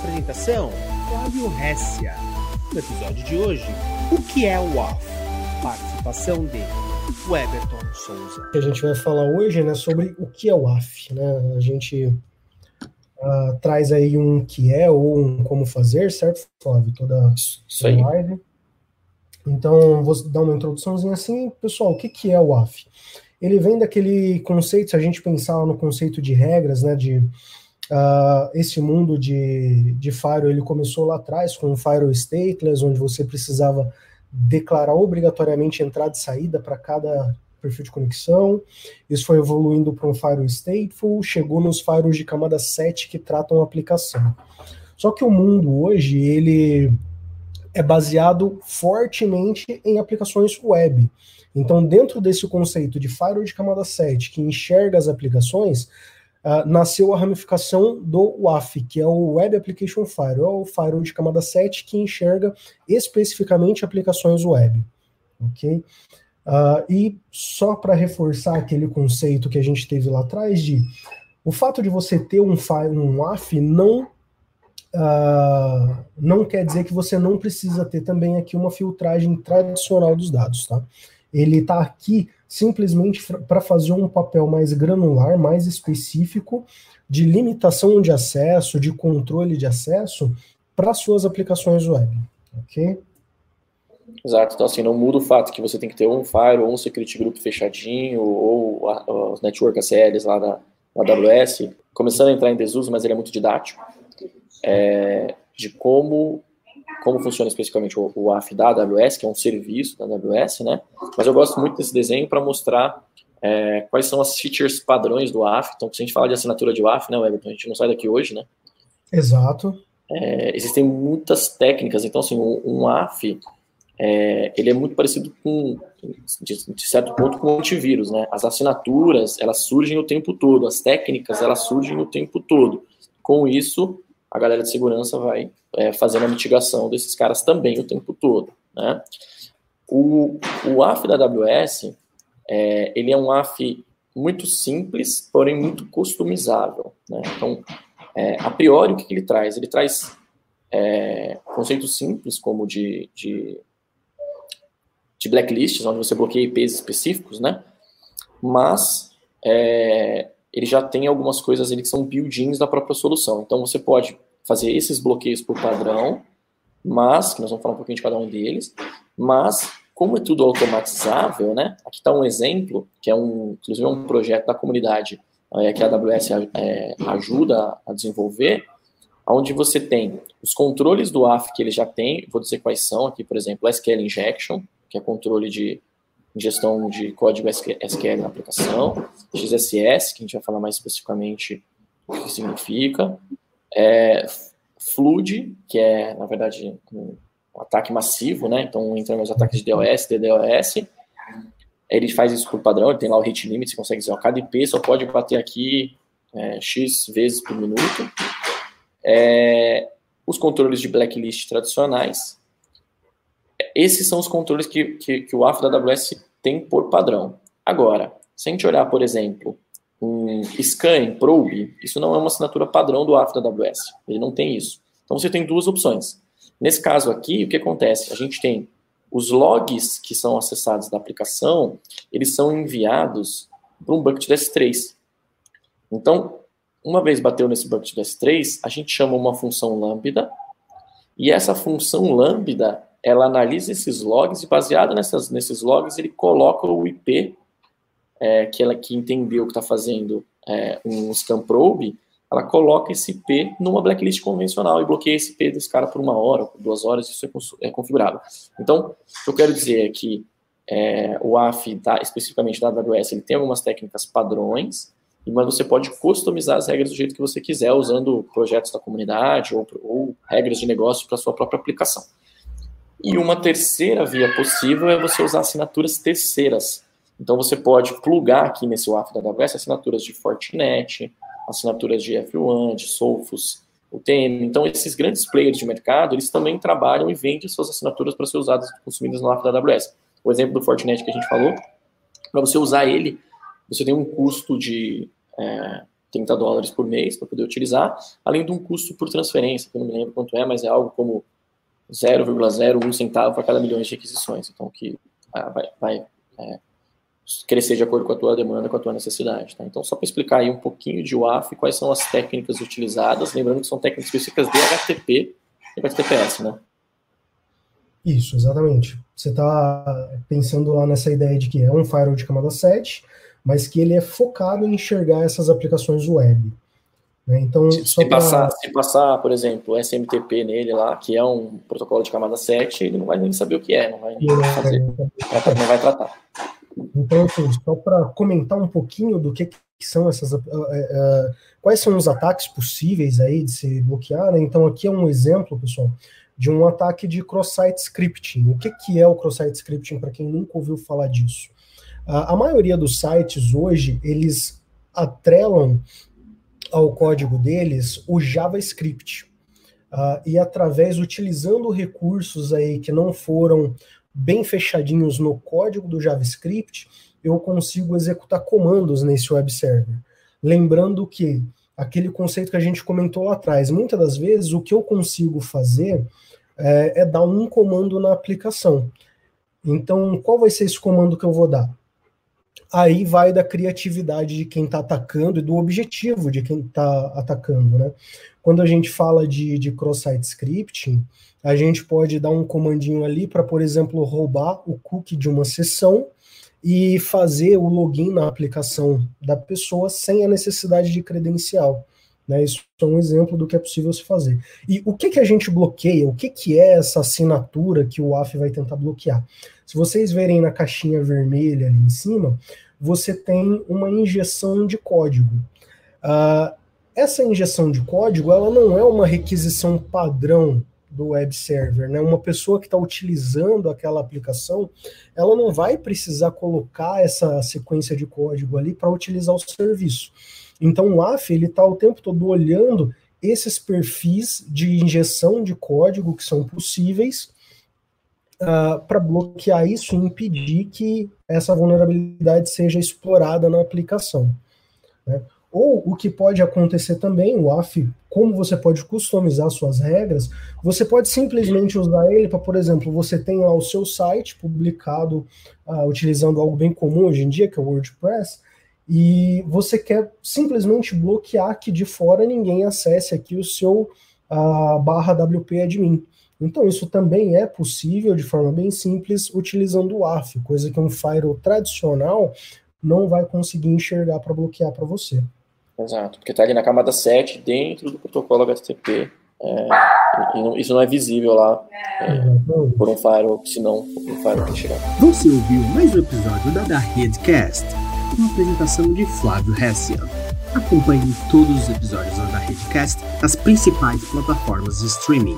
Apresentação: Flávio Ressia. No episódio de hoje, o que é o WAF? Participação de Weberton Souza. A gente vai falar hoje né, sobre o que é o WAF. Né? A gente uh, traz aí um que é ou um como fazer, certo, Flávio? Toda Isso aí. live. Então, vou dar uma introduçãozinha assim. Pessoal, o que, que é o WAF? Ele vem daquele conceito, se a gente pensar no conceito de regras, né, de Uh, esse mundo de, de Firewall ele começou lá atrás com o Firewall Stateless, onde você precisava declarar obrigatoriamente entrada e saída para cada perfil de conexão. Isso foi evoluindo para um Firewall Stateful, chegou nos Firewalls de camada 7 que tratam a aplicação. Só que o mundo hoje ele é baseado fortemente em aplicações web. Então, dentro desse conceito de Firewall de camada 7 que enxerga as aplicações, uh, nasceu a ramificação do WAF, que é o Web Application Firewall, é o firewall de camada 7 que enxerga especificamente aplicações web. Ok? Uh, e só para reforçar aquele conceito que a gente teve lá atrás de o fato de você ter um, um WAF não uh, não quer dizer que você não precisa ter também aqui uma filtragem tradicional dos dados, tá? Ele está aqui simplesmente para fazer um papel mais granular, mais específico de limitação de acesso, de controle de acesso para suas aplicações web, ok? Exato, então assim, não muda o fato que você tem que ter um Fire ou um Security Group fechadinho, ou os Network ACLs lá da, AWS, começando a entrar em desuso, mas ele é muito didático, é, de como como funciona especificamente o, o AF da AWS, que é um serviço da AWS, né? Mas eu gosto muito desse desenho para mostrar é, quais são as features padrões do AF. Então, se a gente fala de assinatura de WAF, né, Everton, a gente não sai daqui hoje, né? Exato. É, existem muitas técnicas. Então, assim, um, um AF, é, ele é muito parecido com, de, de, certo ponto, com o antivírus, né? As assinaturas, elas surgem o tempo todo. As técnicas, elas surgem o tempo todo. Com isso, a galera de segurança vai é, fazendo a mitigação desses caras também o tempo todo. Né? O, o AF da AWS, é, ele é um AF muito simples, porém muito customizável. Né? Então, é, a priori, o que, que ele traz? Ele traz é, conceitos simples, como de, de, de, blacklists, onde você bloqueia IPs específicos, né? mas é, ele já tem algumas coisas ali que são build-ins da própria solução. Então, você pode fazer esses bloqueios por padrão, mas, que nós vamos falar um pouquinho de cada um deles, mas, como é tudo automatizável, né? Aqui está um exemplo, que é um, inclusive, um projeto da comunidade é, que a AWS é, ajuda a desenvolver, onde você tem os controles do AF que ele já tem, vou dizer quais são aqui, por exemplo, SQL Injection, que é controle de gestão de código SQL na aplicação, XSS, que a gente vai falar mais especificamente o que significa, é, Flood, que é, na verdade, um ataque massivo, né? Então, entra nos ataques de DOS, DDoS, ele faz isso por padrão, ele tem lá o hit limit, você consegue dizer, ó, cada IP só pode bater aqui é, X vezes por minuto. É, os controles de blacklist tradicionais, esses são os controles que, que, que o AF da AWS tem por padrão. Agora, se a gente olhar, por exemplo, um scan, probe, isso não é uma assinatura padrão do AF da AWS. Ele não tem isso. Então você tem duas opções. Nesse caso aqui, o que acontece? A gente tem os logs que são acessados da aplicação, eles são enviados para um bucket do S3. Então, uma vez bateu nesse bucket do S3, a gente chama uma função lambda, e essa função lambda, ela analisa esses logs e baseado nessas, nesses logs, ele coloca o IP é, que ela que entendeu que está fazendo é, um scan probe, ela coloca esse IP numa blacklist convencional e bloqueia esse IP desse cara por uma hora, por duas horas, isso é, é. Então, o que eu quero dizer é que é, o AF, da, especificamente da AWS, ele tem algumas técnicas padrões, mas você pode customizar as regras do jeito que você quiser, usando projetos da comunidade ou, ou regras de negócio para sua própria aplicação. E uma terceira via possível é você usar assinaturas terceiras, então você pode plugar aqui nesse WAF da AWS assinaturas de Fortinet, assinaturas de F1, de Sophos, UTM. Então esses grandes players de mercado, eles também trabalham e vendem suas assinaturas para ser usadas e consumidas no WAF da AWS. O exemplo do Fortinet que a gente falou, para você usar ele, você tem um custo de, é, 30 dólares por mês para poder utilizar, além de um custo por transferência, que eu não me lembro quanto é, mas é algo como 0,01 centavo para cada milhões de requisições. Então, que ah, vai, vai é, crescer de acordo com a tua demanda, com a tua necessidade. Tá? Então, só para explicar aí um pouquinho de WAF, quais são as técnicas utilizadas, lembrando que são técnicas específicas de HTTP e HTTPS, né? Isso, exatamente. Você está pensando lá nessa ideia de que é um firewall de camada 7, mas que ele é focado em enxergar essas aplicações web. Né? Então, se, se, passar, se passar, por exemplo, SMTP nele lá, que é um protocolo de camada 7, ele não vai nem saber o que é, não vai, fazer, não vai tratar. Então, assim, só para comentar um pouquinho do que, que são essas. Uh, uh, quais são os ataques possíveis aí de se bloquear, né? Então, aqui é um exemplo, pessoal, de um ataque de cross-site scripting. O que, que é o cross-site scripting, para quem nunca ouviu falar disso? Uh, a maioria dos sites hoje, eles atrelam ao código deles o JavaScript. Uh, e através, utilizando recursos aí que não foram bem fechadinhos no código do JavaScript, eu consigo executar comandos nesse web server. Lembrando que aquele conceito que a gente comentou lá atrás, muitas das vezes o que eu consigo fazer é, é dar um comando na aplicação. Então, qual vai ser esse comando que eu vou dar? Aí vai da criatividade de quem está atacando e do objetivo de quem está atacando, né? Quando a gente fala de, de cross-site scripting, a gente pode dar um comandinho ali para, por exemplo, roubar o cookie de uma sessão e fazer o login na aplicação da pessoa sem a necessidade de credencial. Né? Isso é um exemplo do que é possível se fazer. E o que, que a gente bloqueia? O que, que é essa assinatura que o AF vai tentar bloquear? Se vocês verem na caixinha vermelha ali em cima, você tem uma injeção de código. Uh, essa injeção de código ela não é uma requisição padrão do web server, né? Uma pessoa que está utilizando aquela aplicação, ela não vai precisar colocar essa sequência de código ali para utilizar o serviço. Então o AF ele está o tempo todo olhando esses perfis de injeção de código que são possíveis uh, ah, para bloquear isso e impedir que essa vulnerabilidade seja explorada na aplicação. Né? Ou o que pode acontecer também, o AF, como você pode customizar suas regras, você pode simplesmente usar ele para, por exemplo, você tem lá o seu site publicado uh, utilizando algo bem comum hoje em dia, que é o WordPress, e você quer simplesmente bloquear que de fora ninguém acesse aqui o seu uh, barra WP admin. Então, isso também é possível de forma bem simples utilizando o AF, coisa que um firewall tradicional não vai conseguir enxergar para bloquear para você. Exato, porque está ali na camada 7, dentro do protocolo HTTP. É, não, isso não é visível lá é, por um firewall, senão um firewall tem chegar. Você ouviu mais um episódio da Da Redcast, uma apresentação de Flávio Hessian. Acompanhe todos os episódios da Redcast nas principais plataformas de streaming.